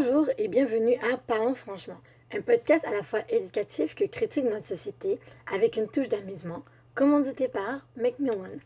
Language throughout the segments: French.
Bonjour et bienvenue à Parlons franchement, un podcast à la fois éducatif que critique notre société avec une touche d'amusement, commandité par Macmillan.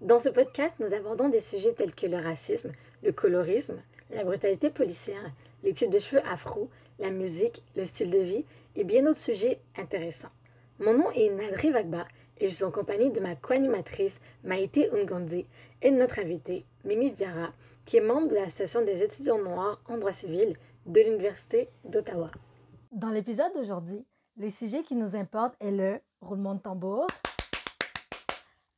Dans ce podcast, nous abordons des sujets tels que le racisme, le colorisme, la brutalité policière, les types de cheveux afro, la musique, le style de vie et bien d'autres sujets intéressants. Mon nom est Nadri Vagba et je suis en compagnie de ma co-animatrice Maïté Ungondi et de notre invitée Mimi Diara, qui est membre de l'Association des étudiants noirs en droit civil de l'Université d'Ottawa. Dans l'épisode d'aujourd'hui, le sujet qui nous importe est le roulement de tambour.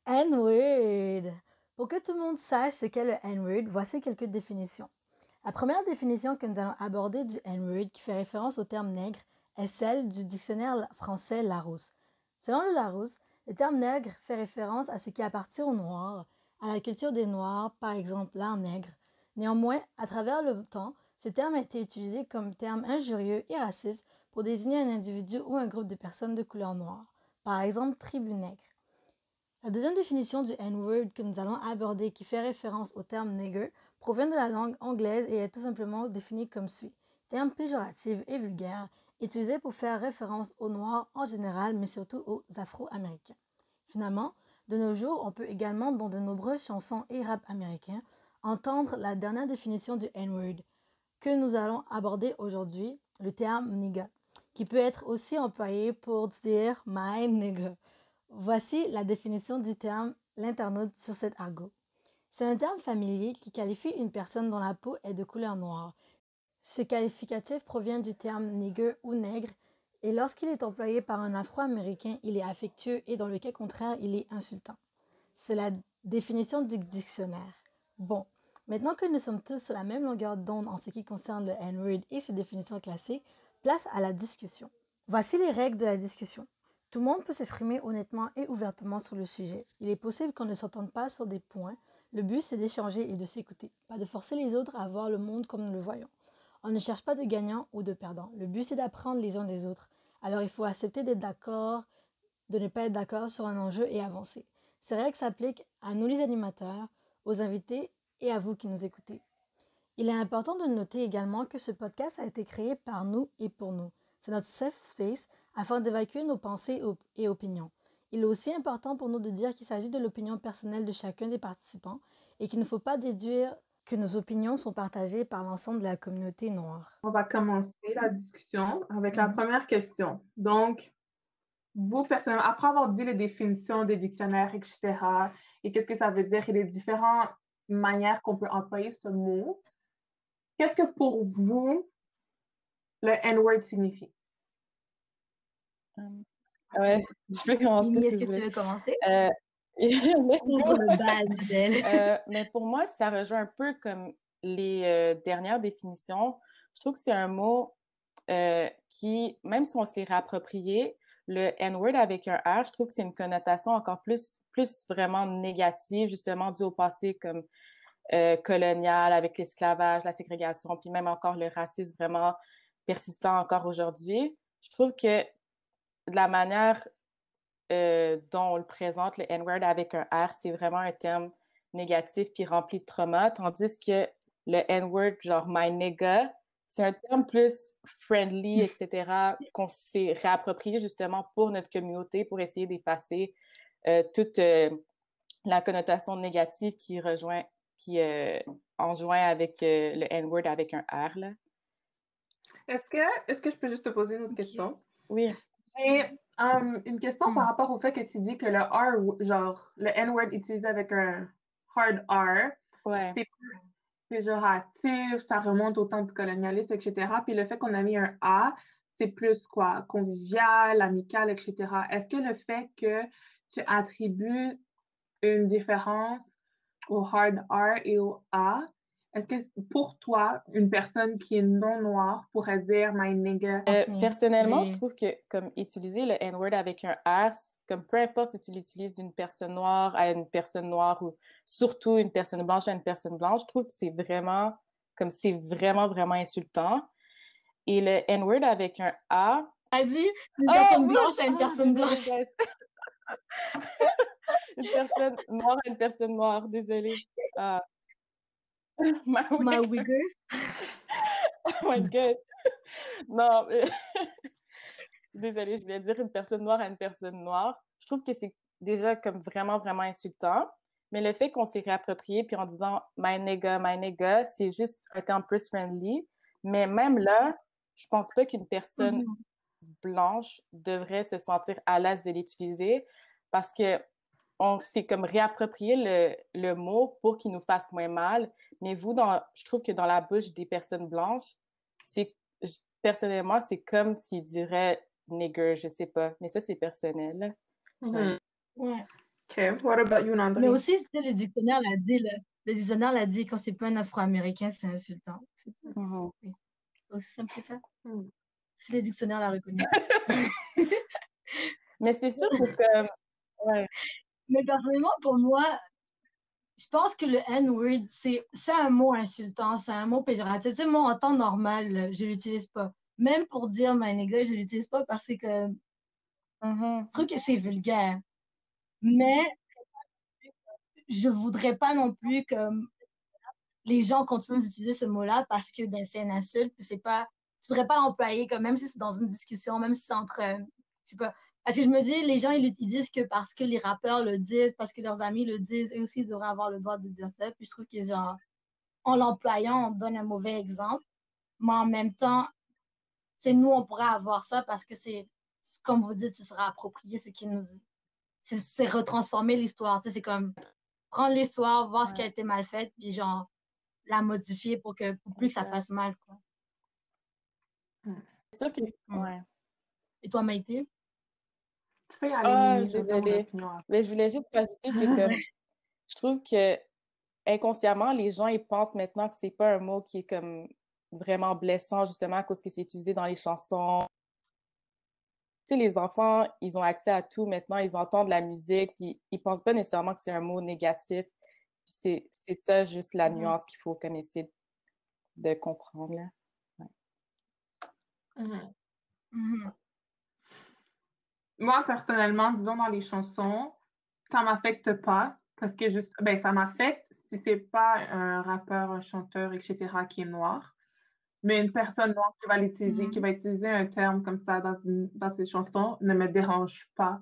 N-word. Pour que tout le monde sache ce qu'est le N-word, voici quelques définitions. La première définition que nous allons aborder du N-word, qui fait référence au terme nègre, est celle du dictionnaire français Larousse. Selon le Larousse, le terme nègre fait référence à ce qui appartient aux Noirs, à la culture des Noirs, par exemple l'art nègre. Néanmoins, à travers le temps, ce terme a été utilisé comme terme injurieux et raciste pour désigner un individu ou un groupe de personnes de couleur noire, par exemple tribu nègre. La deuxième définition du N-word que nous allons aborder, qui fait référence au terme nigger, provient de la langue anglaise et est tout simplement définie comme suit. Terme péjoratif et vulgaire, utilisé pour faire référence aux Noirs en général, mais surtout aux Afro-Américains. Finalement, de nos jours, on peut également, dans de nombreuses chansons et rap américains, entendre la dernière définition du N-word que nous allons aborder aujourd'hui, le terme nigga, qui peut être aussi employé pour dire my nigga. Voici la définition du terme l'internaute sur cet argot. C'est un terme familier qui qualifie une personne dont la peau est de couleur noire. Ce qualificatif provient du terme nigger ou nègre et lorsqu'il est employé par un Afro-Américain, il est affectueux et dans le cas contraire, il est insultant. C'est la définition du dictionnaire. Bon, maintenant que nous sommes tous sur la même longueur d'onde en ce qui concerne le N-word et ses définitions classiques, place à la discussion. Voici les règles de la discussion. Tout le monde peut s'exprimer honnêtement et ouvertement sur le sujet. Il est possible qu'on ne s'entende pas sur des points. Le but, c'est d'échanger et de s'écouter, pas de forcer les autres à voir le monde comme nous le voyons. On ne cherche pas de gagnant ou de perdant. Le but, c'est d'apprendre les uns des autres. Alors, il faut accepter d'être d'accord, de ne pas être d'accord sur un enjeu et avancer. Ces règles s'appliquent à nous les animateurs, aux invités et à vous qui nous écoutez. Il est important de noter également que ce podcast a été créé par nous et pour nous. C'est notre safe space afin d'évacuer nos pensées et opinions. Il est aussi important pour nous de dire qu'il s'agit de l'opinion personnelle de chacun des participants et qu'il ne faut pas déduire que nos opinions sont partagées par l'ensemble de la communauté noire. On va commencer la discussion avec la première question. Donc, vous, personnellement, après avoir dit les définitions des dictionnaires, etc., et qu'est-ce que ça veut dire et les différentes manières qu'on peut employer ce mot, qu'est-ce que pour vous le N-word signifie? Euh, ouais, je peux commencer. Est-ce que tu veux commencer? Euh, euh, mais pour moi, ça rejoint un peu comme les euh, dernières définitions. Je trouve que c'est un mot euh, qui, même si on se l'est réapproprié, le N-word avec un R, je trouve que c'est une connotation encore plus, plus vraiment négative, justement dû au passé comme colonial, avec l'esclavage, la ségrégation, puis même encore le racisme vraiment persistant encore aujourd'hui. Je trouve que de la manière euh, dont on le présente, le N-word avec un R, c'est vraiment un terme négatif qui rempli de trauma, tandis que le N-word, genre my nigga, c'est un terme plus friendly, etc., qu'on s'est réapproprié justement pour notre communauté, pour essayer d'effacer euh, toute euh, la connotation négative qui rejoint, qui enjoint avec le N-word avec un R. Est-ce que, est-ce que je peux juste te poser une autre question? Oui. Um, une question par hmm. rapport au fait que tu dis que le R, genre le N-word utilisé avec un hard R, c'est plus péjoratif, ça remonte au temps du colonialisme, etc. Puis le fait qu'on a mis un A, c'est plus quoi, convivial, amical, etc. Est-ce que le fait que tu attribues une différence au hard R et au A, est-ce que pour toi, une personne qui est non noire pourrait dire my nigga? Euh, personnellement, je trouve que comme utiliser le N-word avec un R, comme peu importe si tu l'utilises d'une personne noire à une personne noire ou surtout une personne blanche à une personne blanche, je trouve que c'est vraiment comme c'est vraiment vraiment insultant. Et le N-word avec un A. A dit une oh, personne blanche à une personne blanche. une personne noire à une personne noire, désolée. Ah. Ma, wig. oh my god. non, mais... désolée, je voulais dire une personne noire à une personne noire. Je trouve que c'est déjà comme vraiment, vraiment insultant. Mais le fait qu'on se les réapproprie, puis en disant my nigga, my nigga, c'est juste un terme plus friendly. Mais même là, je pense pas qu'une personne mm-hmm. Blanche devrait se sentir à l'aise de l'utiliser parce que on s'est comme réapproprié le, le mot pour qu'il nous fasse moins mal. Mais vous, dans, je trouve que dans la bouche des personnes blanches, c'est personnellement, c'est comme s'ils diraient nigger, je sais pas. Mais ça, c'est personnel. Mm-hmm. Ouais. OK. What about you, Nandri? Mais aussi, le dictionnaire l'a dit, le dictionnaire l'a dit, quand c'est pas un Afro-Américain, c'est insultant. Mm Aussi simple que ça. Mm. Si le dictionnaire l'a reconnu. Mais c'est sûr que... Ouais. Mais personnellement, pour moi, je pense que le N-word, c'est un mot insultant, c'est un mot péjoratif. Tu sais, moi, en temps normal, je l'utilise pas. Même pour dire my nigga, je l'utilise pas parce que mm-hmm. je trouve que c'est vulgaire. Mais je voudrais pas non plus que les gens continuent d'utiliser ce mot-là parce que ben, c'est une insulte, c'est pas. Tu voudrais pas l'employer comme même si c'est dans une discussion, même si c'est entre. Euh, je sais pas. Parce que je me dis, les gens, ils, disent que parce que les rappeurs le disent, parce que leurs amis le disent, eux aussi, ils devraient avoir le droit de dire ça. Puis je trouve que, genre, en l'employant, on donne un mauvais exemple. Mais en même temps, c'est nous, on pourrait avoir ça parce que c'est, comme vous dites, ce sera approprié ce qui nous, c'est retransformer l'histoire. Tu sais, c'est comme prendre l'histoire, voir ce qui a été mal fait, puis genre la modifier pour que pour plus que ça fasse mal. Quoi. C'est sûr que. Ouais. Et toi, Maïté? Tu peux y aller. Oh, désolée. Mais je voulais juste ajouter que je trouve que inconsciemment, les gens ils pensent maintenant que c'est pas un mot qui est comme vraiment blessant, justement, à cause que c'est utilisé dans les chansons, sais, les enfants, ils ont accès à tout maintenant, ils entendent la musique, puis ils pensent pas nécessairement que c'est un mot négatif. C'est ça juste la mmh nuance qu'il faut comme essayer de comprendre. Là. Mmh mmh Moi, personnellement, disons dans les chansons, ça m'affecte pas parce que juste, ben, ça m'affecte si c'est pas un rappeur, un chanteur, etc. qui est noir. Mais une personne noire qui va l'utiliser, qui mm-hmm. va utiliser un terme comme ça dans, dans ses chansons ne me dérange pas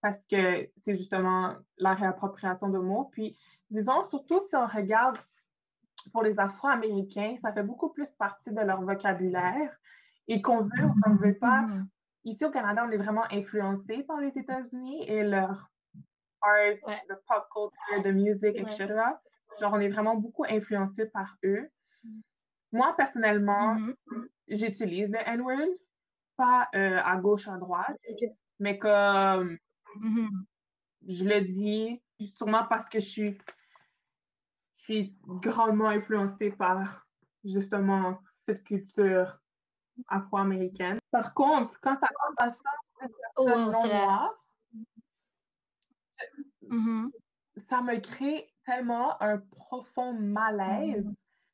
parce que c'est justement la réappropriation de mots. Puis, disons, surtout si on regarde pour les Afro-Américains, ça fait beaucoup plus partie de leur vocabulaire et qu'on veut ou qu'on ne veut pas. Mm-hmm. Ici au Canada, on est vraiment influencé par les États-Unis et leur art, le pop culture, de musique, etc. Genre, on est vraiment beaucoup influencé par eux. Moi, personnellement, mm-hmm. j'utilise le N-word, pas euh, à gauche, à droite, mais comme je le dis, sûrement parce que je suis, je suis grandement influencée par justement cette culture afro-américaine. Par contre, quand ça à ça, oh, ça me crée tellement un profond malaise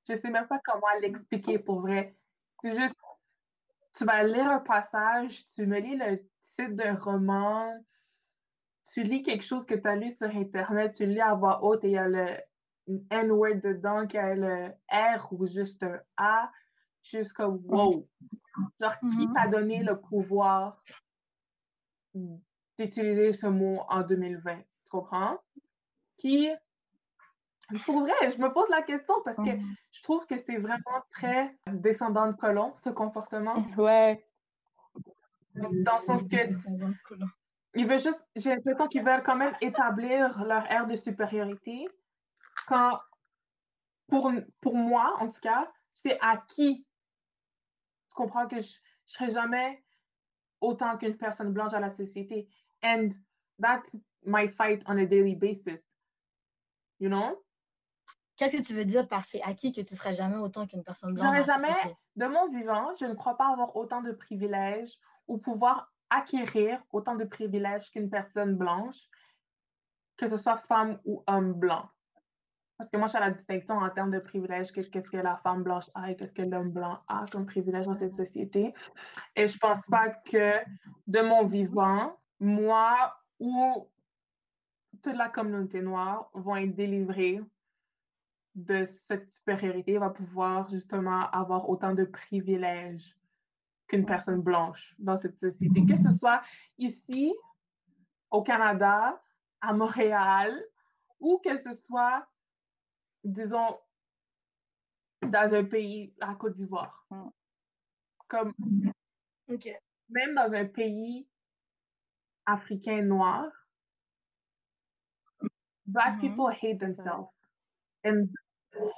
je sais même pas comment l'expliquer pour vrai. C'est juste, tu vas lire un passage, tu me lis le titre d'un roman, tu lis quelque chose que tu as lu sur Internet, tu lis à voix haute et il y a le N-word dedans, qu'il y a le R ou juste un A, comme wow. Genre, qui t'a donné le pouvoir d'utiliser ce mot en 2020? Tu comprends? Qui pour vrai, je me pose la question parce que mmh. je trouve que c'est vraiment très descendant de colon, ce comportement. Ouais. Dans le sens que. Ils veulent juste. J'ai l'impression qu'ils veulent quand même établir leur aire de supériorité. Quand. Pour, pour moi, en tout cas, c'est acquis. Je comprends que je ne serai jamais autant qu'une personne blanche à la société. And that's my fight on a daily basis. You know? Qu'est-ce que tu veux dire par c'est acquis que tu ne serais jamais autant qu'une personne blanche? J'aurais jamais, de mon vivant, je ne crois pas avoir autant de privilèges ou pouvoir acquérir autant de privilèges qu'une personne blanche, que ce soit femme ou homme blanc. Parce que moi, je fais la distinction en termes de privilèges, qu'est-ce que la femme blanche a et qu'est-ce que l'homme blanc a comme privilège dans cette société. Et je pense pas que de mon vivant, moi ou toute la communauté noire vont être délivrés de cette supériorité va pouvoir justement avoir autant de privilèges qu'une personne blanche dans cette société. Que ce soit ici, au Canada, à Montréal, ou que ce soit, disons, dans un pays, à Côte d'Ivoire. Mm. Comme, même dans un pays africain noir, Black mm-hmm. people hate themselves.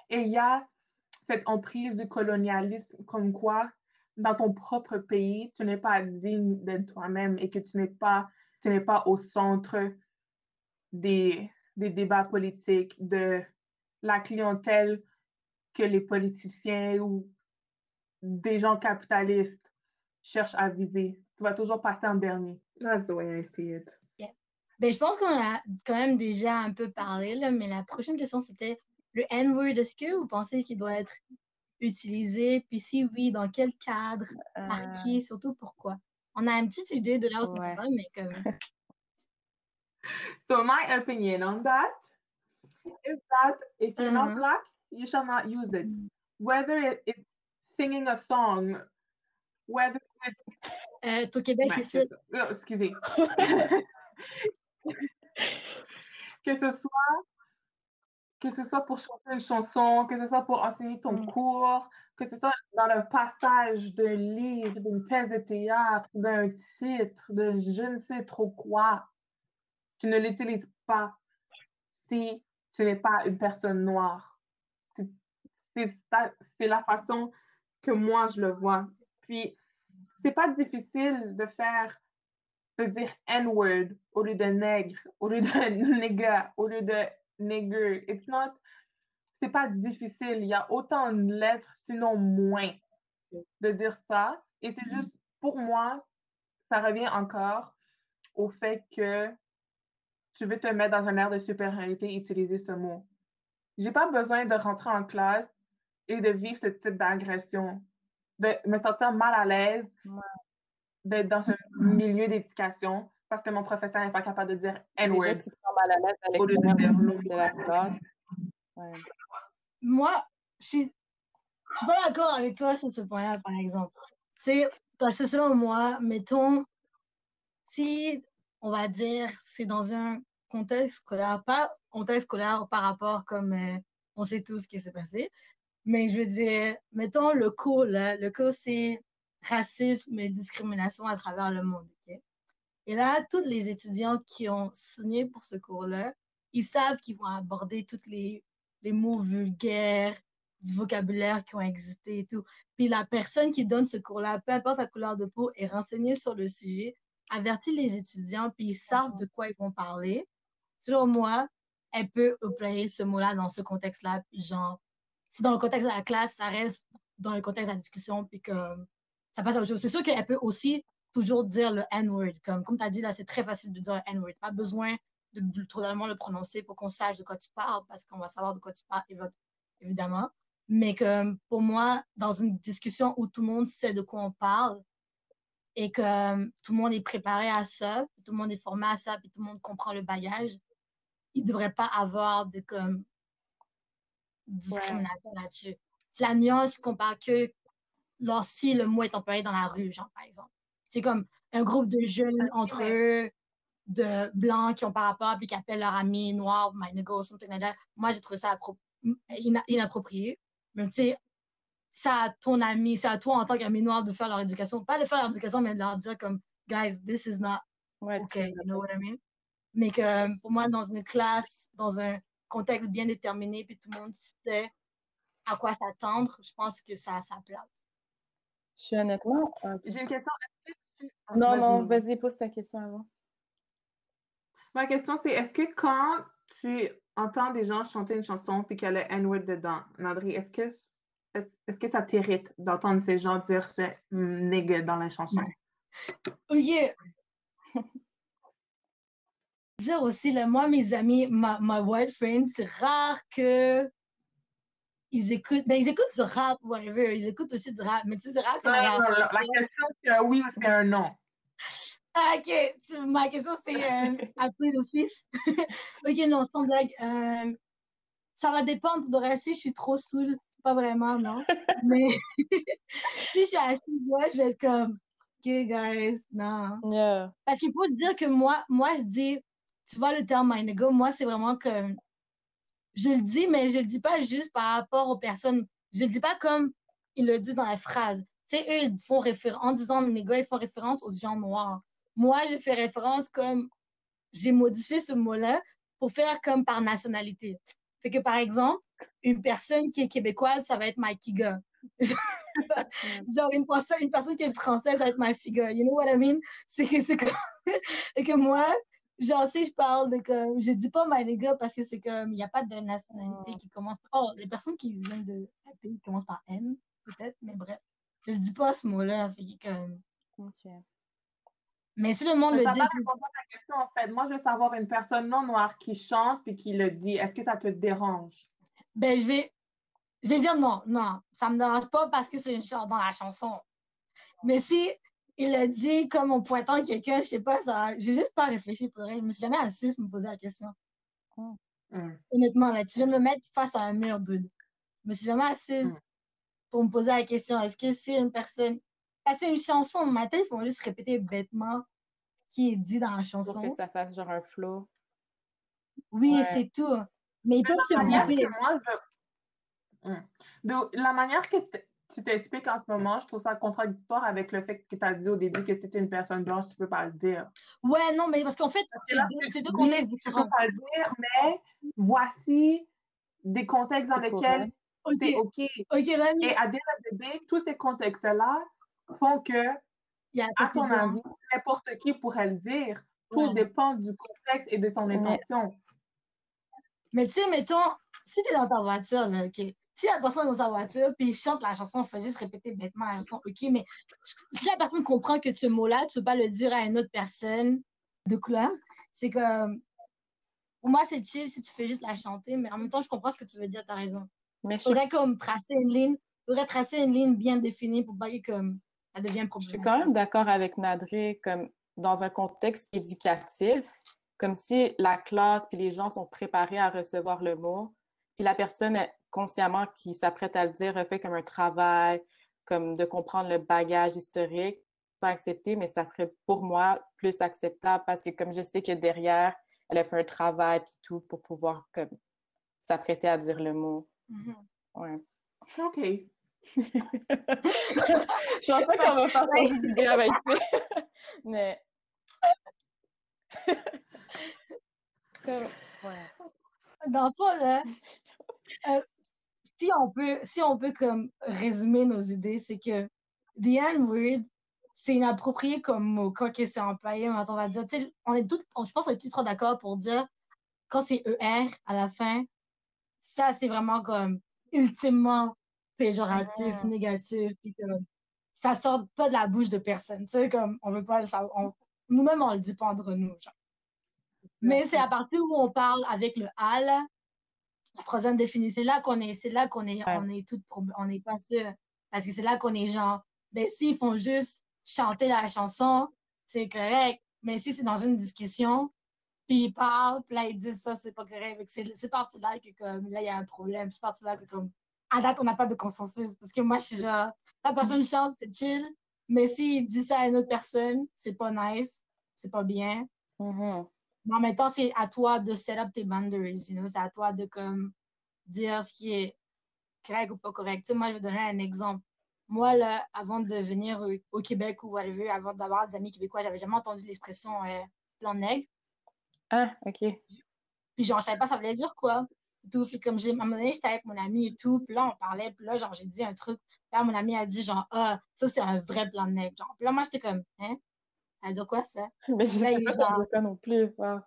Et il y a cette emprise du colonialisme comme quoi, dans ton propre pays, tu n'es pas digne de toi-même et que tu n'es pas, tu n'es pas au centre des, des débats politiques, de la clientèle que les politiciens ou des gens capitalistes cherchent à viser. Tu vas toujours passer en dernier. That's the way I see it. Ben, je pense qu'on a quand même déjà un peu parlé, là, mais la prochaine question, c'était le N-word. Est-ce que vous pensez qu'il doit être utilisé? Puis si oui, dans quel cadre? Par euh. qui? Surtout pourquoi? On a une petite idée de là où ouais. va, mais comme... so my opinion on that is that if you're not uh-huh. black, you shall not use it. Whether it, it's singing a song, whether it's... Euh, au Québec, ouais, ici. Oh, excusez. que ce soit que ce soit pour chanter une chanson, que ce soit pour enseigner ton mm. cours, que ce soit dans le passage d'un livre, d'une pièce de théâtre, d'un titre, de je ne sais trop quoi, tu ne l'utilises pas si tu n'es pas une personne noire. C'est la façon que moi je le vois. Puis, c'est pas difficile de faire de dire N-word au lieu de nègre, au lieu de nigga, au lieu de nigger. It's not, c'est pas difficile. Il y a autant de lettres, sinon moins, de dire ça. Et c'est juste, pour moi, ça revient encore au fait que tu veux te mettre dans un air de supériorité et utiliser ce mot. J'ai pas besoin de rentrer en classe et de vivre ce type d'agression, de me sentir mal à l'aise, d'être dans un milieu d'éducation parce que mon professeur n'est pas capable de dire N-word. tu te sens mal à l'aise à de la classe. Moi, je suis pas d'accord avec toi sur ce point-là, par exemple. C'est parce que selon moi, mettons, si on va dire c'est dans un contexte scolaire, pas contexte scolaire par rapport comme euh, on sait tous ce qui s'est passé, mais je veux dire, mettons le cours le cours c'est racisme et discrimination à travers le monde. Et là, tous les étudiants qui ont signé pour ce cours-là, ils savent qu'ils vont aborder tous les, les mots vulgaires, du vocabulaire qui ont existé et tout. Puis la personne qui donne ce cours-là, peu importe sa couleur de peau, est renseignée sur le sujet, avertit les étudiants, puis ils savent de quoi ils vont parler. Selon moi, elle peut employer ce mot-là dans ce contexte-là. Genre, si dans le contexte de la classe, ça reste dans le contexte de la discussion, puis que ça passe à autre chose. C'est sûr qu'elle peut aussi toujours dire le N-word. Comme, comme tu as dit, là, c'est très facile de dire N-word. Pas besoin de totalement le prononcer pour qu'on sache de quoi tu parles, parce qu'on va savoir de quoi tu parles, évidemment. Mais comme pour moi, dans une discussion où tout le monde sait de quoi on parle et que tout le monde est préparé à ça, tout le monde est formé à ça, puis tout le monde comprend le bagage, il ne devrait pas avoir de comme discrimination là-dessus. La nuance qu'on parle que si le mot est employé dans la rue, genre, par exemple. C'est comme un groupe de jeunes entre eux, de blancs qui ont par rapport, puis qui appellent leur ami noir, my nigga, something like that. Moi, j'ai trouvé ça inapproprié. Mais tu sais, c'est à ton ami, c'est à toi en tant qu'ami noir de faire leur éducation. Pas de faire leur éducation, mais de leur dire comme, guys, this is not okay, you know what I mean? Mais que pour moi, dans une classe, dans un contexte bien déterminé, puis tout le monde sait à quoi s'attendre, je pense que ça, ça place. Je suis honnêtement. J'ai une question. Non, non, vas-y, pose ta question avant. Ma question, c'est est-ce que quand tu entends des gens chanter une chanson puis qu'il y a le N-word dedans, Nadri, est-ce que, est-ce, que ça t'irrite d'entendre ces gens dire ce nigga dans la chanson? Oh yeah! dire aussi, là, moi, mes amis, ma, my white friends, c'est rare que ils écoutent, ben, ils écoutent du rap, whatever, ils écoutent aussi du rap, mais tu sais, c'est rare que. Non, non, la, question, c'est un oui ou c'est un non? Ah, ok, ma question, c'est euh, après l'office. ok, non, sans blague. Euh, ça va dépendre. De rester, je suis trop saoule. Pas vraiment, non. Mais si je suis assise là, je vais être comme, OK, guys, non. Parce qu'il faut dire que moi, moi, je dis, tu vois le terme my moi, c'est vraiment comme, je le dis, mais je le dis pas juste par rapport aux personnes. Je le dis pas comme il le dit dans la phrase. Tu sais, eux, ils font référence, en disant mes gars, ils font référence aux gens noirs. Moi, je fais référence comme, j'ai modifié ce mot-là pour faire comme par nationalité. Fait que, par exemple, une personne qui est québécoise, ça va être my kiga. Genre, une personne, une personne qui est française, ça va être my figure. You know what I mean? C'est que, c'est comme, et que moi, genre, si je parle de comme, je dis pas my nigga parce que c'est comme, il n'y a pas de nationalité qui commence, oh, les personnes qui viennent de un pays commencent par N, peut-être, mais bref, je le dis pas ce mot-là, fait que comme. Mais si le monde le dit. Ta question, en fait. Moi, je veux savoir une personne non noire qui chante puis qui le dit. Est-ce que ça te dérange? Ben, je vais, je vais dire non, non. Ça me dérange pas parce que c'est une chante dans la chanson. Mais si il le dit comme en pointant quelqu'un, je sais pas, ça. J'ai juste pas réfléchi pour elle. Je me suis jamais assise pour me poser la question. Hmm. Honnêtement, là, tu viens de me mettre face à un mur, dude. Je me suis jamais assise hmm. pour me poser la question. Est-ce que c'est une personne c'est une chanson. Dans ma tête, ils font juste répéter bêtement ce qui est dit dans la chanson. Pour que ça fasse genre un flow. Oui, c'est tout. Mais ils peuvent se moi, je... Hmm. De la manière que tu t'expliques en ce moment, je trouve ça contradictoire avec le fait que tu as dit au début que c'était une personne blanche, tu peux pas le dire. Ouais, non, mais parce qu'en fait, c'est deux, contextes différents. Tu peux pas le dire, mais voici des contextes dans lesquels c'est OK. OK, Et à dire bébé, tous ces contextes-là font que, à ton avis, n'importe qui pourrait le dire. Tout dépend du contexte et de son intention. Mais tu sais, mettons, si tu es dans ta voiture, là, OK, si la personne est dans sa voiture, puis il chante la chanson, il faut juste répéter bêtement la chanson, OK, mais si la personne comprend que ce mot-là, tu ne peux pas le dire à une autre personne de couleur, c'est que pour moi, c'est chill si tu fais juste la chanter, mais en même temps, je comprends ce que tu veux dire, tu as raison. Il faudrait comme tracer une ligne, faudrait tracer une ligne bien définie pour pas que comme devient Je suis quand même d'accord avec Nadré, comme dans un contexte éducatif, comme si la classe puis les gens sont préparés à recevoir le mot, puis la personne consciemment qui s'apprête à le dire fait comme un travail, comme de comprendre le bagage historique, pas accepté, mais ça serait pour moi plus acceptable parce que comme je sais que derrière, elle a fait un travail puis tout pour pouvoir comme s'apprêter à dire le mot. Mm-hmm. Ouais. OK. je pense pas qu'on va faire cette idée avec toi. Mais. Dans le fond, là, euh, si on peut, si on peut comme résumer nos idées, c'est que the N-word, c'est inapproprié comme mot quand c'est employé. On va dire, on est tout, je pense qu'on est tous trop d'accord pour dire quand c'est ER à la fin, ça c'est vraiment comme ultimement péjoratif, ah. négatif, puis comme ça sort pas de la bouche de personne. Tu sais, comme on veut pas ça, nous-mêmes, on le dit pas entre nous. Genre. Mais c'est à partir où on parle avec le al, la troisième définition, c'est là qu'on est, c'est là qu'on est, on est tout, on est pas sûr. Parce que c'est là qu'on est genre, ben s'ils font juste chanter la chanson, c'est correct. Mais si c'est dans une discussion, puis ils parlent, puis là ils disent ça, c'est pas correct. C'est parti-là que comme là il y a un problème. C'est parti-là que comme à date, on n'a pas de consensus. Parce que moi, je suis genre, la personne chante, c'est chill. Mais s'il dit ça à une autre personne, c'est pas nice, c'est pas bien. Mm-hmm. Mais en même temps, c'est à toi de set up tes boundaries, you know? C'est à toi de comme dire ce qui est correct ou pas correct. moi, je vais donner un exemple. Moi, là, avant de venir au, Québec ou whatever, avant d'avoir des amis québécois, j'avais jamais entendu l'expression euh, plan nègre. Ah, OK. Puis genre, je savais pas ça voulait dire quoi tout. Puis comme j'ai, à un moment donné, j'étais avec mon ami et tout. Puis là, on parlait. Puis là, genre, j'ai dit un truc. Là, mon ami a dit, genre, ah, ça, c'est un vrai plan de neige. Genre, puis là, moi, j'étais comme, hein? Elle dit quoi, ça? Mais je sais pas genre, non plus. Wow.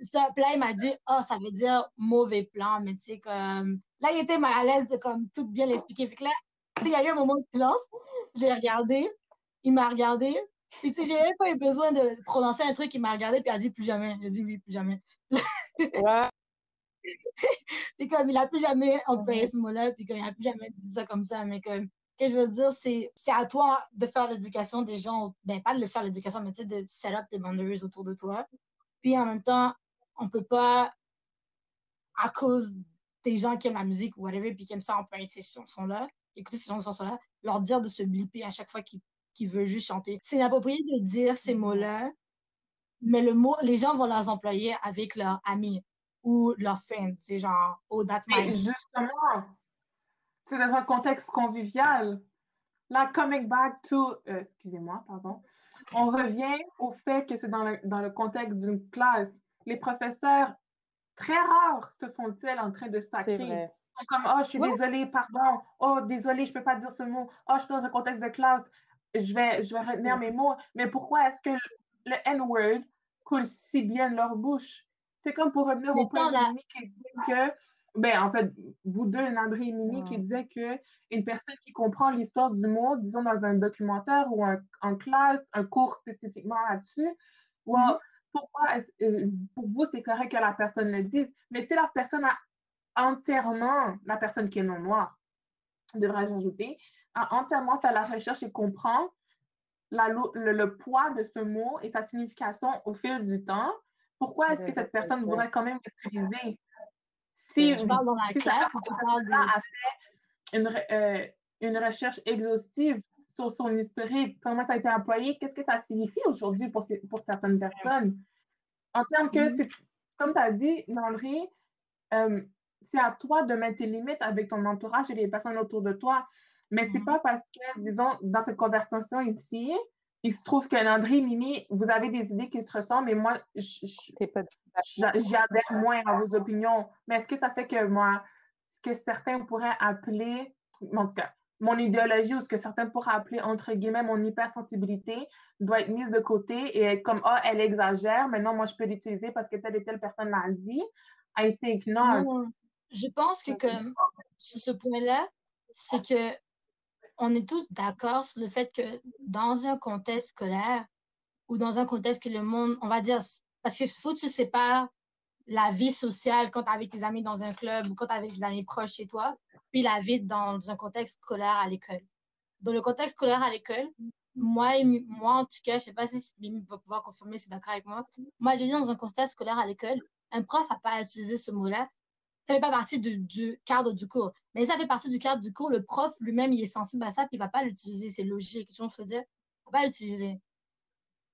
Ça, puis là, il m'a dit, ah, ça veut dire mauvais plan. Mais tu sais, comme. Là, il était mal à l'aise de comme tout bien l'expliquer. Puis là, tu sais, il y a eu un moment de silence. J'ai regardé. Il m'a regardé. Puis, tu sais, j'ai même pas eu besoin de prononcer un truc. Il m'a regardé, puis il a dit plus jamais. J'ai dit oui, plus jamais. ouais. puis comme il a plus jamais employé ce mot-là, puis comme il a plus jamais dit ça comme ça, mais comme ce que je veux dire, c'est à toi de faire l'éducation des gens, ben pas de le faire l'éducation, mais tu sais, de set up tes boundaries autour de toi. Puis en même temps, on peut pas, à cause des gens qui aiment la musique ou whatever, puis qui aiment ça en ces chansons-là, écouter ces chansons-là, leur dire de se blipper à chaque fois qu'ils veulent juste chanter. C'est inapproprié de dire ces mots-là, mais le mot, les gens vont les employer avec leurs amis ou fans. C'est genre, oh, that's my. justement, c'est dans un contexte convivial. Là, coming back to. Euh, excusez-moi, pardon. On revient au fait que c'est dans le, dans le contexte d'une classe. Les professeurs, très rares se font-ils en train de sacrer? Comme, oh, je suis désolée, pardon. Oh, désolée, je ne peux pas dire ce mot. Oh, je suis dans un contexte de classe. Je vais, je vais retenir mes mots. Mais pourquoi est-ce que le N-word coule si bien de leur bouche? C'est comme pour revenir au point de qui dit que ben, en fait, vous deux, André et Mimi, qui disaient qu'une personne qui comprend l'histoire du mot, disons dans un documentaire ou en classe, un cours spécifiquement là-dessus, mm-hmm. pourquoi, euh, pour vous, c'est correct que la personne le dise, mais si la personne a entièrement, la personne qui est non noire, devrais-je ajouter, a entièrement fait la recherche et comprend la, le, le, poids de ce mot et sa signification au fil du temps, pourquoi est-ce que cette personne voudrait quand même l'utiliser? Si, si a fait une, euh, une recherche exhaustive sur son historique, comment ça a été employé, qu'est-ce que ça signifie aujourd'hui pour, pour certaines personnes? En termes que, mm-hmm. comme tu as dit, Landry, euh, c'est à toi de mettre tes limites avec ton entourage et les personnes autour de toi. Mais c'est mm-hmm. pas parce que, disons, dans cette conversation ici, il se trouve que Landry, Mimi, vous avez des idées qui se ressemblent, mais moi, j'adhère moins à vos opinions. Mais est-ce que ça fait que moi, ce que certains pourraient appeler, en tout cas, mon idéologie ou ce que certains pourraient appeler, entre guillemets, mon hypersensibilité doit être mise de côté et être comme, ah, elle exagère, maintenant, moi, je peux l'utiliser parce que telle et telle personne l'a dit. I think not. Je pense que, que sur ce point-là, c'est que on est tous d'accord sur le fait que dans un contexte scolaire ou dans un contexte que le monde, on va dire, parce qu'il faut que tu sépares la vie sociale quand tu avec tes amis dans un club ou quand tu avec tes amis proches chez toi, puis la vie dans un contexte scolaire à l'école. Dans le contexte scolaire à l'école, moi, moi, en tout cas, je sais pas si Mimi va pouvoir confirmer, c'est d'accord avec moi. Moi, je dis dans un contexte scolaire à l'école, un prof n'a pas à utiliser ce mot-là ça fait pas partie du, cadre du cours. Mais ça fait partie du cadre du cours. Le prof lui-même, il est sensible à ça, puis il va pas l'utiliser. C'est logique. Tu vois, dire, il va pas l'utiliser.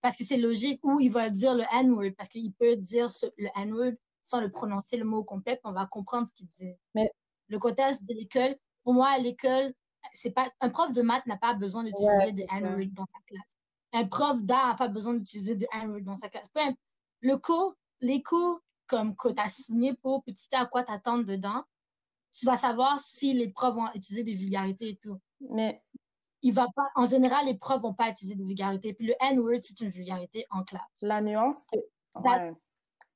Parce que c'est logique. Ou il va dire le N-word, parce qu'il peut dire le N-word sans le prononcer le mot complet, puis on va comprendre ce qu'il dit. Mais le contexte de l'école, pour moi, à l'école, c'est pas, un prof de maths n'a pas besoin d'utiliser de N-word dans sa classe. Un prof d'art n'a pas besoin d'utiliser de N-word dans sa classe. Le cours, les cours comme que tu as signé pour, puis tu sais à quoi t'attendre dedans, tu vas savoir si les profs vont utiliser des vulgarités et tout. Mais il va pas, en général, les profs vont pas utiliser des vulgarités. Puis le N-word, c'est une vulgarité en classe. La nuance,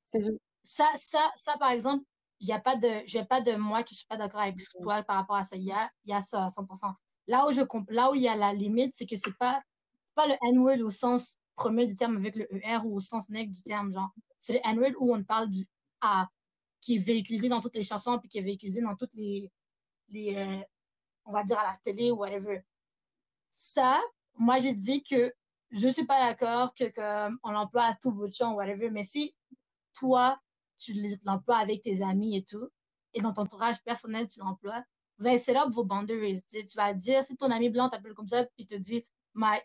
c'est ça, ça, ça, par exemple, il n'y a pas de, je pas de moi qui suis pas d'accord avec toi par rapport à ça. Il y a, y a ça à 100%. Là où je là où il y a la limite, c'est que c'est pas, pas le N-word au sens premier du terme avec le ER ou au sens nègre du terme, genre c'est N-word où on parle du A, qui est véhiculé dans toutes les chansons, puis qui est véhiculé dans toutes les, les euh, on va dire à la télé ou whatever. Ça, moi, j'ai dit que je suis pas d'accord que, on l'emploie à tout bout de champ, whatever, mais si toi, tu l'emploies avec tes amis et tout, et dans ton entourage personnel, tu l'emploies, vous allez set up vos boundaries. Tu, vas dire, si ton ami blanc t'appelle comme ça, puis te dit, my,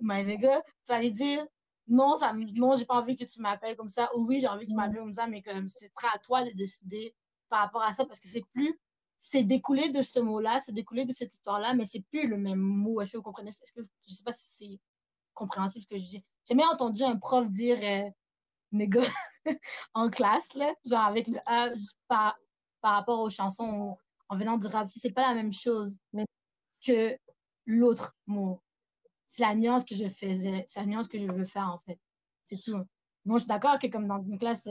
my nigga, tu vas lui dire, non, ça, non, j'ai pas envie que tu m'appelles comme ça, ou oui, j'ai envie que tu m'appelles comme ça, mais comme c'est très à toi de décider par rapport à ça, parce que c'est plus, c'est découlé de ce mot-là, c'est découlé de cette histoire-là, mais c'est plus le même mot. Est-ce que vous comprenez? Est-ce que, je sais pas si c'est compréhensible ce que je dis. J'ai jamais entendu un prof dire euh, néga en classe, là, genre avec le A, juste par, par rapport aux chansons en venant du rap. C'est pas la même chose mais que l'autre mot c'est la nuance que je faisais, c'est la nuance que je veux faire, en fait. C'est tout. Moi, je suis d'accord que comme dans une classe,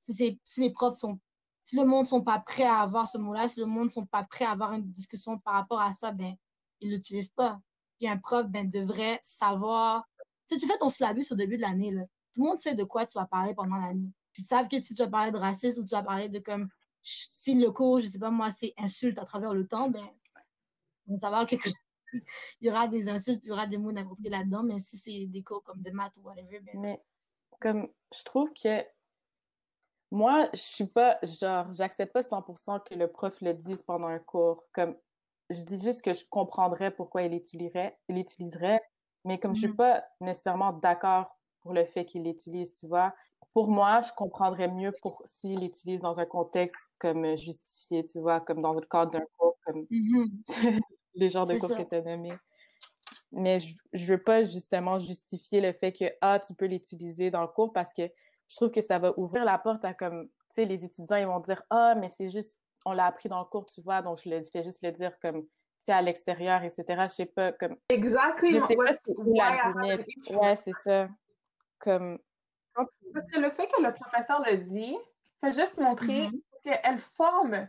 si, si les profs sont, si le monde sont pas prêts à avoir ce mot-là, si le monde sont pas prêts à avoir une discussion par rapport à ça, ben, ils l'utilisent pas. Puis un prof, ben, devrait savoir, tu sais, tu fais ton syllabus au début de l'année, là. Tout le monde sait de quoi tu vas parler pendant l'année. Ils savent que si tu vas parler de racisme ou tu vas parler de comme, si le cours, je sais pas moi, c'est insulte à travers le temps, ben, on va savoir que il y aura des insultes, il y aura des mots inappropriés là-dedans, mais si c'est des cours comme de maths ou whatever, ben... Mais comme je trouve que Moi, je suis pas, genre, j'accepte pas 100% que le prof le dise pendant un cours. Comme, je dis juste que je comprendrais pourquoi il l'utiliserait, il l'utiliserait, mais comme je suis mmh pas nécessairement d'accord pour le fait qu'il l'utilise, tu vois. Pour moi, je comprendrais mieux pour s'il l'utilise dans un contexte comme justifié, tu vois, comme dans le cadre d'un cours, comme mmh les genres de cours que tu as nommés. Mais je, je veux pas justement justifier le fait que, ah, tu peux l'utiliser dans le cours parce que je trouve que ça va ouvrir la porte à comme, tu sais, les étudiants, ils vont dire, ah, mais c'est juste, on l'a appris dans le cours, tu vois, donc je le fais juste le dire comme, tu sais, à l'extérieur, etc. Je sais pas, comme. Exactement. Je sais pas la limite. Ouais, c'est ça. Comme. Parce que le fait que le professeur le dit, fait juste montrer mm-hmm. qu'elle forme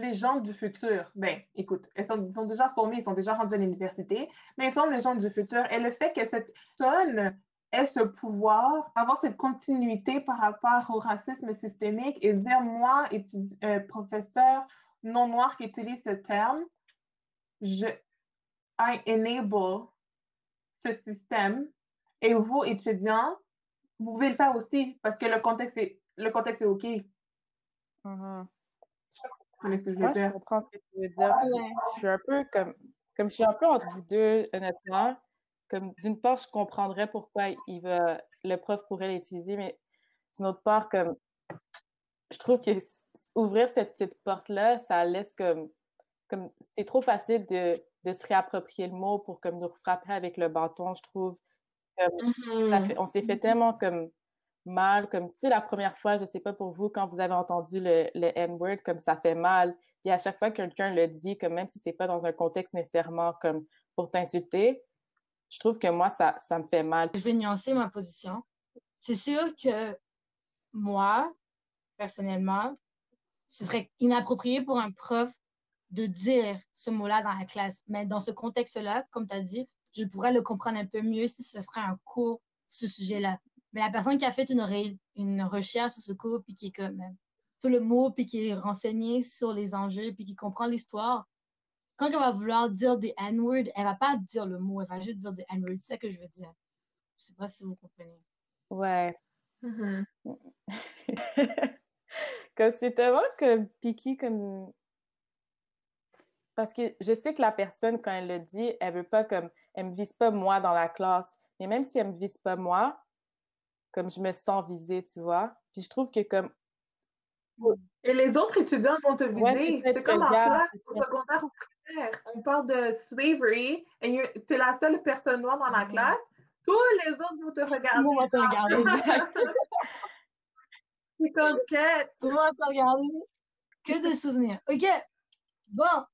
les gens du futur. Ben, écoute, ils sont, ils sont, déjà formés, ils sont déjà rendus à l'université, mais ils forment les gens du futur. Et le fait que cette personne ait ce pouvoir, avoir cette continuité par rapport au racisme systémique et dire, moi, euh, professeur non noir qui utilise ce terme, je I enable ce système et vous, étudiants, vous pouvez le faire aussi parce que le contexte est, le contexte est OK. Mm -hmm. Je si vous comprenez ce que je veux dire. Je comprends ce que tu veux dire. Je suis un peu comme, comme je suis un peu entre vous deux, honnêtement comme d'une part, je comprendrais pourquoi il va, le prof pourrait l'utiliser, mais d'une autre part, comme je trouve que ouvrir cette petite porte-là, ça laisse comme, comme c'est trop facile de, de, se réapproprier le mot pour comme nous frapper avec le bâton, je trouve. Mmh on s'est fait tellement comme mal, comme tu sais, la première fois, je sais pas pour vous, quand vous avez entendu le, N-word, comme ça fait mal. Puis à chaque fois que quelqu'un le dit, comme même si c'est pas dans un contexte nécessairement comme pour t'insulter, je trouve que moi, ça, ça me fait mal. Je vais nuancer ma position. C'est sûr que moi, personnellement, ce serait inapproprié pour un prof de dire ce mot-là dans la classe. Mais dans ce contexte-là, comme tu as dit, je pourrais le comprendre un peu mieux si ce serait un cours ce sujet-là. Mais la personne qui a fait une, une recherche sur ce cours, puis qui est comme tout le mot, puis qui est renseigné sur les enjeux, puis qui comprend l'histoire, quand elle va vouloir dire des N-words, elle va pas dire le mot, elle va juste dire des N-words. C'est ça que je veux dire. Je sais pas si vous comprenez. Ouais. Mm-hmm. comme c'est tellement comme piqué comme parce que je sais que la personne quand elle le dit elle veut pas comme elle me vise pas moi dans la classe mais même si elle me vise pas moi comme je me sens visée tu vois puis je trouve que comme et les autres étudiants vont te viser c'est comme en classe au secondaire on parle de slavery et tu es la seule personne noire dans la classe, tous les autres vont te regarder. Tout le te regarder, C'est comme que. Tout le monde te regarder. Que de souvenirs. OK. Bon.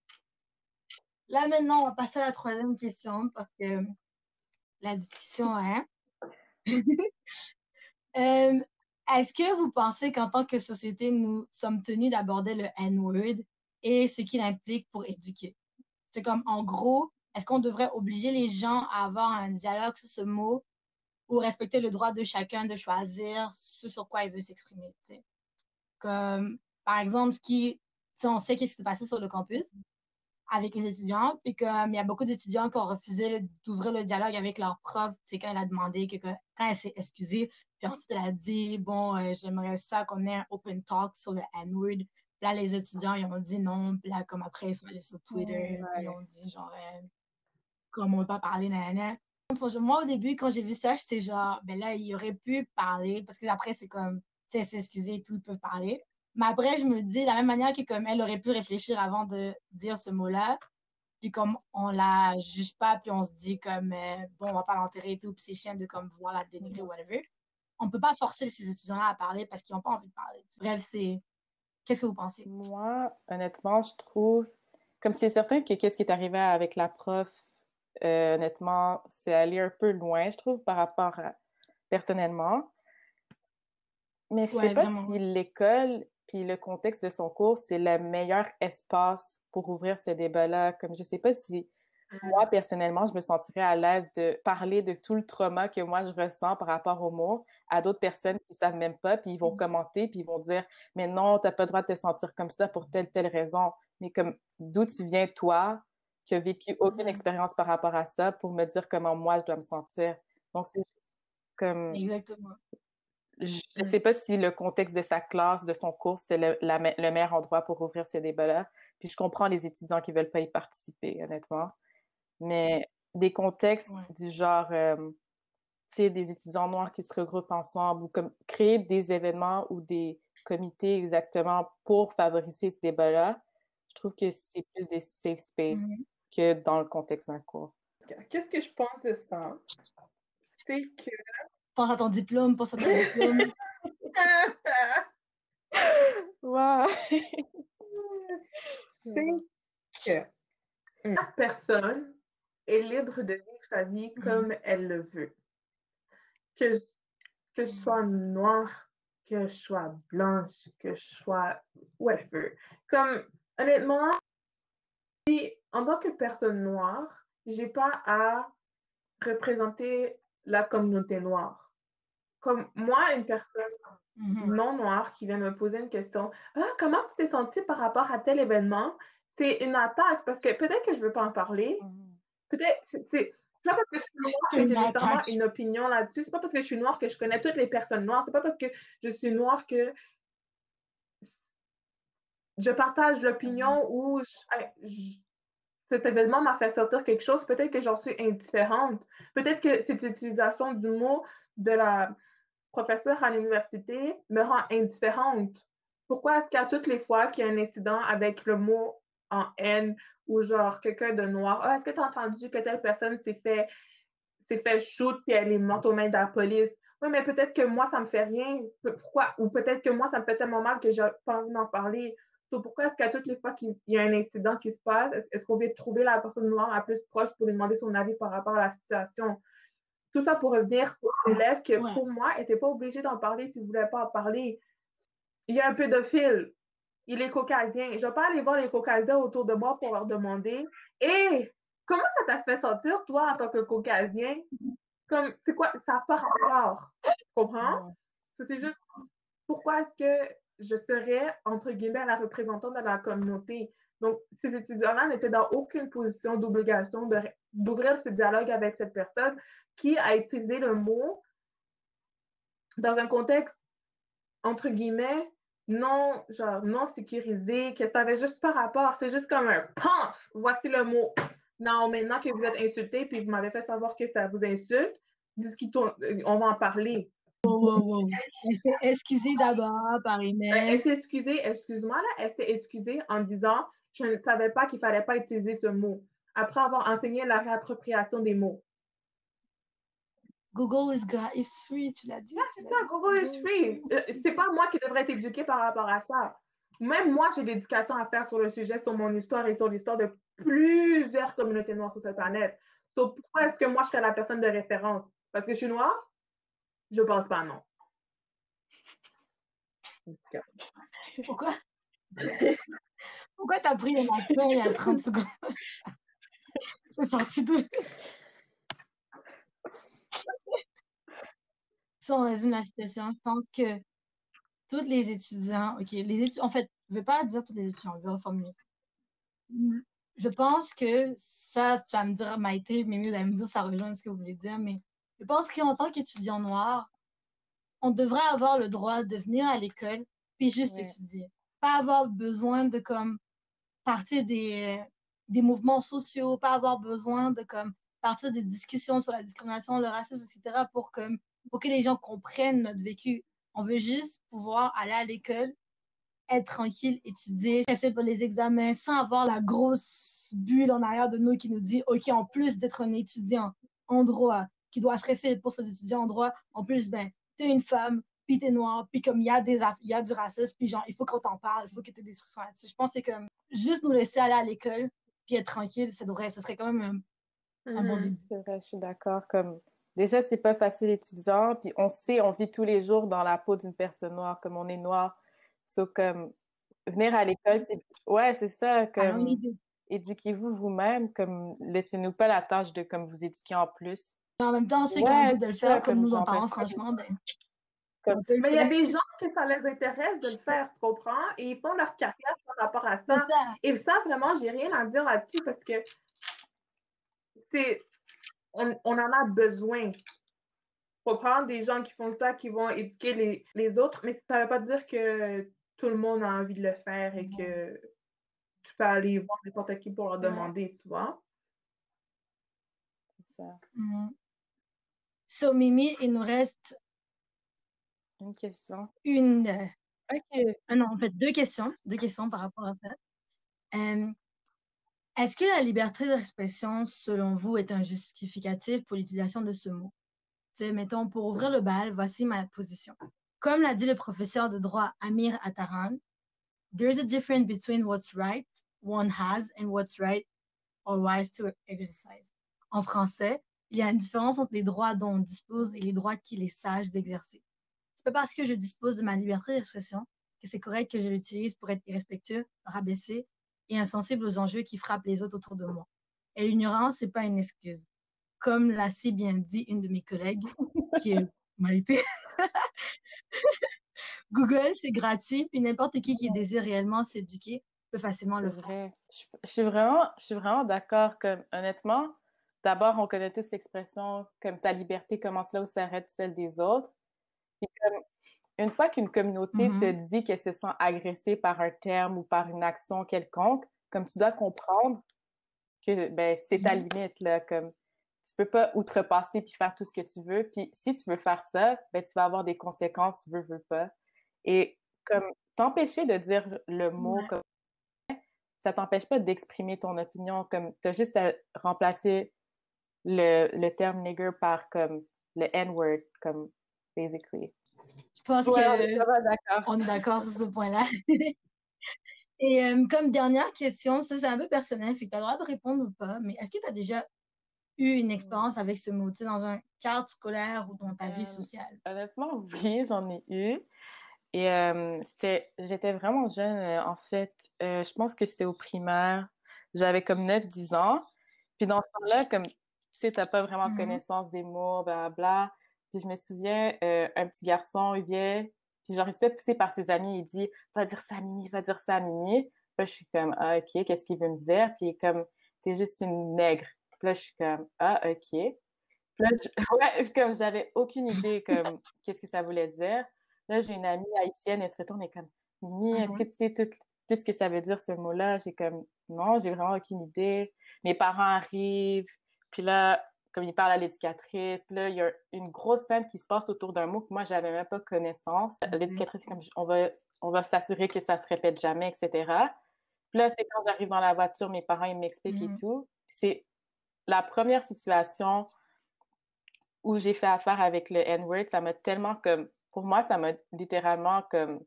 Là, maintenant, on va passer à la troisième question parce que la discussion, hein? Euh, est-ce que vous pensez qu'en tant que société, nous sommes tenus d'aborder le N-word et ce qu'il implique pour éduquer? C'est comme, en gros, est-ce qu'on devrait obliger les gens à avoir un dialogue sur ce mot ou respecter le droit de chacun de choisir ce sur quoi il veut s'exprimer, Comme, par exemple, ce qui, on sait qu'est-ce qui s'est passé sur le campus avec les étudiants, puis comme il y a beaucoup d'étudiants qui ont refusé d'ouvrir le dialogue avec leur prof, c'est quand elle a demandé que, quand elle s'est excusée, puis ensuite elle a dit, bon, euh, j'aimerais ça qu'on ait un open talk sur le N-word, Là, les étudiants, ils ont dit non. Puis là, comme après, ils sont allés sur Twitter. Ils ont dit genre, euh, comme on ne peut pas parler, nanana. Moi, au début, quand j'ai vu ça, j'étais genre, ben là, il aurait pu parler. Parce que après, c'est comme, tu sais, s'excuser et tout, ils peuvent parler. Mais après, je me dis, de la même manière que comme elle aurait pu réfléchir avant de dire ce mot-là, puis comme on la juge pas, puis on se dit comme, euh, bon, on va pas l'enterrer et tout, puis c'est chiant de comme voir la dénigrer, whatever. On peut pas forcer ces étudiants-là à parler parce qu'ils n'ont pas envie de parler. Bref, c'est Qu'est-ce que vous pensez? Moi, honnêtement, je trouve, comme c'est certain que qu'est-ce qui est arrivé avec la prof, euh, honnêtement, c'est aller un peu loin, je trouve, par rapport à personnellement. Mais je sais pas si l'école puis le contexte de son cours, c'est le meilleur espace pour ouvrir ce débat-là. Comme je sais pas si moi, personnellement, je me sentirais à l'aise de parler de tout le trauma que moi, je ressens par rapport aux mots à d'autres personnes qui savent même pas, puis ils vont mmh. commenter, puis ils vont dire « Mais non, tu n'as pas le droit de te sentir comme ça pour telle, telle raison. » Mais comme, d'où tu viens, toi, qui n'as vécu aucune mmh. expérience par rapport à ça, pour me dire comment moi, je dois me sentir. Donc, c'est comme... Exactement. je ne sais pas si le contexte de sa classe, de son cours, c'était le, le, meilleur endroit pour ouvrir ce débat-là. Puis je comprends les étudiants qui ne veulent pas y participer, honnêtement. Mais des contextes du genre, euh, tu sais, des étudiants noirs qui se regroupent ensemble ou comme créer des événements ou des comités exactement pour favoriser ce débat-là, je trouve que c'est plus des safe spaces mmh que dans le contexte d'un cours. Qu'est-ce que je pense de ça? C'est que Pense à ton diplôme, pense à ton diplôme. wow. C'est que personne est libre de vivre sa vie mm-hmm. comme elle le veut. Que, que je sois noire, que je sois blanche, que je sois whatever. Comme, honnêtement, en tant que personne noire, j'ai pas à représenter la communauté noire comme moi, une personne mm-hmm. non noire qui vient me poser une question, ah, comment tu t'es sentie par rapport à tel événement? C'est une attaque parce que peut-être que je ne veux pas en parler. Mm-hmm. Peut-être, c'est pas parce que je suis noire que j'ai notamment une opinion là-dessus. C'est pas parce que je suis noire que je connais toutes les personnes noires. C'est pas parce que je suis noire que je partage l'opinion mm-hmm. ou cet événement m'a fait sortir quelque chose. Peut-être que j'en suis indifférente. Peut-être que cette utilisation du mot de la professeur à l'université me rend indifférente. Pourquoi est-ce qu'à toutes les fois qu'il y a un incident avec le mot en haine ou genre quelqu'un de noir, ah, est-ce que tu as entendu que telle personne s'est fait, s'est fait shoot et elle est morte aux mains de la police? Oui, mais peut-être que moi, ça me fait rien. Pourquoi? Ou peut-être que moi, ça me fait tellement mal que j'ai pas envie d'en parler. pourquoi est-ce qu'à toutes les fois qu'il y a un incident qui se passe, est-ce, qu'on veut trouver la personne noire la plus proche pour lui demander son avis par rapport à la situation? Tout ça pour revenir aux élèves que pour moi, n'était pas obligé d'en parler s'ils ne voulaient pas en parler. Il y a un pédophile. Il est caucasien. Je vais pas aller voir les caucasiens autour de moi pour leur demander Hé, comment ça t'a fait sentir, toi, en tant que caucasien? Comme, c'est quoi? Ça pas rapport. Tu comprends? C'est juste pourquoi est-ce que je serais, entre guillemets, la représentante de la communauté? Donc, ces étudiants-là n'étaient dans aucune position d'obligation d'ouvrir ce dialogue avec cette personne qui a utilisé le mot dans un contexte, entre guillemets, non, genre, non sécurisé, que ça avait juste par rapport, c'est juste comme un paf, voici le mot. Non, maintenant que vous êtes insulté, puis vous m'avez fait savoir que ça vous insulte, on va en parler. Elle s'est excusée d'abord par email. Elle s'est excusée, excuse-moi là, elle s'est excusée en disant je ne savais pas qu'il fallait pas utiliser ce mot. Après avoir enseigné la réappropriation des mots. Google is, is free, tu l'as dit. c'est ça, Google is free. Euh, c'est pas moi qui devrais être éduquée par rapport à ça. Même moi, j'ai l'éducation à faire sur le sujet, sur mon histoire et sur l'histoire de plusieurs communautés noires sur cette planète. Donc, pourquoi est-ce que moi, je serais la personne de référence? Parce que je suis noire? Je pense pas, non. Pourquoi? Pourquoi t'as pris le matin il y a 30 secondes? C'est sorti de... Si on résume la situation, je pense que tous les étudiants, OK, les étudiants, en fait, je ne vais pas dire tous les étudiants, je vais reformuler. Je pense que ça, tu vas me dire, Maïté, mais mieux, vous me dire, ça rejoint ce que vous voulez dire, mais je pense qu'en tant qu'étudiant noir, on devrait avoir le droit de venir à l'école puis juste étudier. Pas avoir besoin de, comme, partir des, des mouvements sociaux, pas avoir besoin de, comme, partir des discussions sur la discrimination, le racisme, etc., pour, comme, pour que les gens comprennent notre vécu. On veut juste pouvoir aller à l'école, être tranquille, étudier, passer pour les examens sans avoir la grosse bulle en arrière de nous qui nous dit, OK, en plus d'être un étudiant en droit, qui doit stresser pour cet étudiant en droit, en plus, ben, t'es une femme, puis t'es noire, puis comme il y, a des il y a du racisme, puis genre, il faut qu'on t'en parle, il faut que tu aies des discussions là-dessus. Je pense que comme juste nous laisser aller à l'école, puis être tranquille, ça devrait, ce serait quand même un, bon mmh début. C'est vrai, je suis d'accord. Comme déjà, c'est pas facile étudiant, puis on sait, on vit tous les jours dans la peau d'une personne noire, comme on est noir. Sauf comme venir à l'école, ouais, c'est ça, comme éduquez-vous vous-même, comme laissez-nous pas la tâche de comme vous éduquer en plus. En même temps, c'est ouais, de le faire comme, nous en parents, franchement, ben. Mais il y a des gens que ça les intéresse de le faire, tu comprends? Et ils font leur carrière par rapport à ça. Et ça, vraiment, j'ai rien à dire là-dessus parce que c'est on, on, en a besoin. faut prendre des gens qui font ça, qui vont éduquer les, les autres, mais ça ne veut pas dire que tout le monde a envie de le faire et que tu peux aller voir n'importe qui pour leur demander, tu vois. C'est ça. Mm. So, Mimi, il nous reste une question. Une. OK. Ah non, en fait, deux questions. Deux questions par rapport à ça. Est-ce que la liberté d'expression, selon vous, est un justificatif pour l'utilisation de ce mot? sais, mettons, pour ouvrir le bal, voici ma position. Comme l'a dit le professeur de droit Amir Attaran, there's a difference between what's right one has and what's right or wise to exercise. En français, il y a une différence entre les droits dont on dispose et les droits qu'il est sage d'exercer. C'est pas parce que je dispose de ma liberté d'expression que c'est correct que je l'utilise pour être irrespectueux, rabaissé et insensible aux enjeux qui frappent les autres autour de moi. Et l'ignorance, c'est pas une excuse comme l'a si bien dit une de mes collègues, qui est Maïté. Google, c'est gratuit, puis n'importe qui qui désire réellement s'éduquer peut facilement le faire. Je, je, suis vraiment, je suis vraiment d'accord. Comme honnêtement, d'abord, on connaît tous l'expression comme ta liberté commence là où s'arrête celle des autres. comme, une fois qu'une communauté te mm-hmm. dit qu'elle se sent agressée par un terme ou par une action quelconque, comme tu dois comprendre que ben, c'est ta mm-hmm. limite là, comme tu peux pas outrepasser puis faire tout ce que tu veux. Puis si tu veux faire ça, ben, tu vas avoir des conséquences, tu veux, veux pas. Et comme t'empêcher de dire le mot comme ça t'empêche pas d'exprimer ton opinion comme tu as juste à remplacer le, le terme nigger par comme le N-word comme basically. Je pense qu'on on est d'accord sur ce point-là. Et euh, comme dernière question, ça c'est un peu personnel, fait que tu as le droit de répondre ou pas, mais est-ce que tu as déjà eu une expérience avec ce mot, dans un cadre scolaire ou dans ta vie euh, sociale? Honnêtement, oui, j'en ai eu. Et c'était, j'étais vraiment jeune, euh, en fait. Euh, je pense que c'était au primaire. J'avais comme 9-10 ans. Puis dans ce temps-là, comme, tu sais, t'as pas vraiment mmh connaissance des mots, bla Puis je me souviens, un petit garçon, il vient, puis genre, il se fait pousser par ses amis, il dit « Va dire ça à Mimi, va dire ça à Mimi. » Puis je suis comme « Ah, OK, qu'est-ce qu'il veut me dire? » Puis comme « T'es juste une nègre. » Puis là, je suis comme, ah, OK. Puis là, ouais, comme j'avais aucune idée, comme, qu'est-ce que ça voulait dire. Là, j'ai une amie haïtienne, elle se retourne et comme, Mimi, ah est-ce que tu sais tout, tout, ce que ça veut dire, ce mot-là? J'ai comme, non, j'ai vraiment aucune idée. Mes parents arrivent, puis là, comme ils parlent à l'éducatrice, puis là, il y a une grosse scène qui se passe autour d'un mot que moi, j'avais même pas connaissance. L'éducatrice, comme, on va, on va s'assurer que ça se répète jamais, etc. Puis là, c'est quand j'arrive dans la voiture, mes parents, ils m'expliquent et mmh tout. C'est la première situation où j'ai fait affaire avec le N-word, ça m'a tellement comme, pour moi, ça m'a littéralement comme,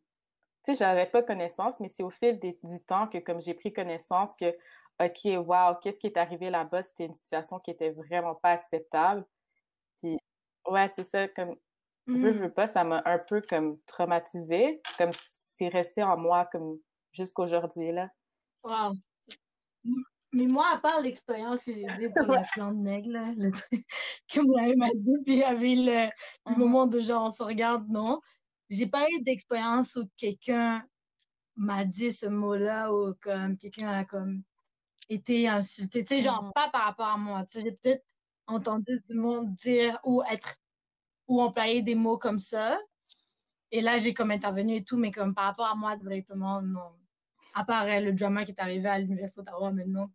tu sais, j'avais pas connaissance, mais c'est au fil du temps que comme j'ai pris connaissance que, OK, wow, qu'est-ce qui est arrivé là-bas? C'était une situation qui était vraiment pas acceptable. Puis, ouais, c'est ça, comme, je veux, mmh. pas, ça m'a un peu comme traumatisée, comme c'est resté en moi comme jusqu'aujourd'hui, là. Wow. Mais moi, à part l'expérience que j'ai dit pour la plante nègre, le truc que moi m'a dit, puis il y avait le, mmh moment de genre on se regarde, non. J'ai pas eu d'expérience où quelqu'un m'a dit ce mot-là ou comme quelqu'un a comme été insulté. Tu sais, genre pas par rapport à moi. Tu sais, j'ai peut-être entendu le monde dire ou être ou employer des mots comme ça. Et là, j'ai comme intervenu et tout, mais comme par rapport à moi directement, non à part euh, le drama qui est arrivé à l'Université d'Ottawa maintenant,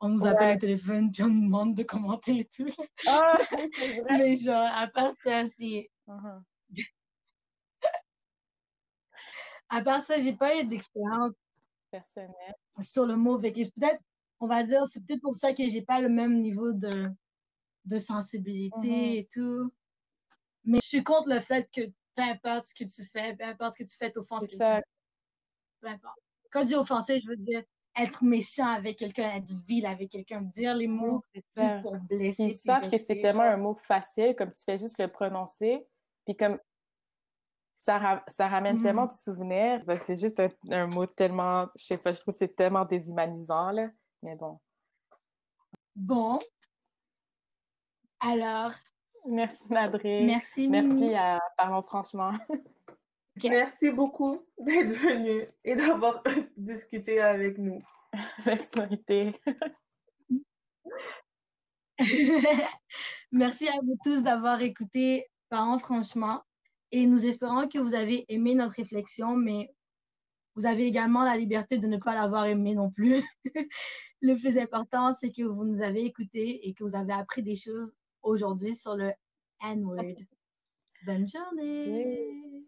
on nous appelle au téléphone, puis on nous demande de commenter et tout. Ah, Mais genre, à part ça, c'est... Uh-huh. à part ça, j'ai pas eu d'expérience personnelle sur le mot Peut-être, on va dire, c'est peut-être pour ça que j'ai pas le même niveau de, de sensibilité uh-huh. et tout. Mais je suis contre le fait que peu importe ce que tu fais, peu importe ce que tu fais, t'offenses quelqu'un. Peu importe. Quand je dis offenser, je veux dire être méchant avec quelqu'un, être vil avec quelqu'un, dire les mots juste pour blesser. Ils savent que c'est tellement un mot facile, comme tu fais juste le prononcer, puis comme ça, ça ramène mm-hmm. tellement de souvenirs. Ben, c'est juste un, mot tellement, je sais pas, je trouve que c'est tellement déshumanisant, là. Mais bon. Bon. Alors. Merci, Madré. Merci, Merci à Parlons franchement. Merci beaucoup d'être venu et d'avoir discuté avec nous. Merci, Merci à vous tous d'avoir écouté parents, franchement. Et nous espérons que vous avez aimé notre réflexion, mais vous avez également la liberté de ne pas l'avoir aimé non plus. le plus important, c'est que vous nous avez écoutés et que vous avez appris des choses aujourd'hui sur le N-word. Bonne journée!